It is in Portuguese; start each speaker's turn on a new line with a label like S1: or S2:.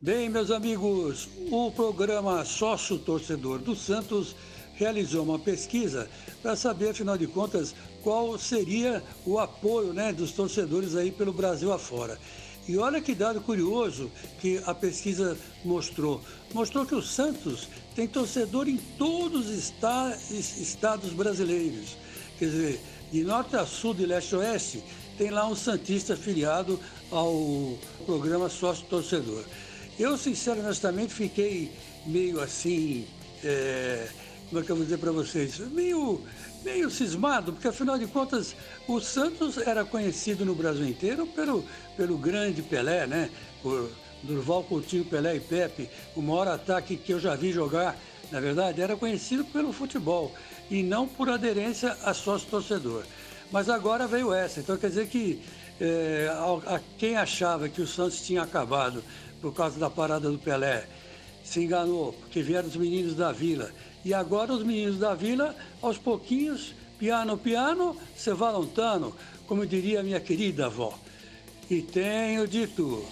S1: Bem, meus amigos, o programa Sócio Torcedor do Santos realizou uma pesquisa para saber, afinal de contas, qual seria o apoio né, dos torcedores aí pelo Brasil afora. E olha que dado curioso que a pesquisa mostrou. Mostrou que o Santos tem torcedor em todos os estados brasileiros. Quer dizer, de norte a sul, de leste a oeste, tem lá um Santista afiliado ao programa Sócio Torcedor. Eu, sinceramente, fiquei meio assim, é, como é que eu vou dizer para vocês, meio, meio cismado, porque afinal de contas o Santos era conhecido no Brasil inteiro pelo, pelo grande Pelé, né? Por Durval Coutinho, Pelé e Pepe, o maior ataque que eu já vi jogar, na verdade, era conhecido pelo futebol e não por aderência a sócio-torcedor. Mas agora veio essa, então quer dizer que é, a, a quem achava que o Santos tinha acabado por causa da parada do Pelé. Se enganou, porque vieram os meninos da vila. E agora os meninos da vila, aos pouquinhos, piano, piano, se va lontano, como diria minha querida avó. E tenho dito.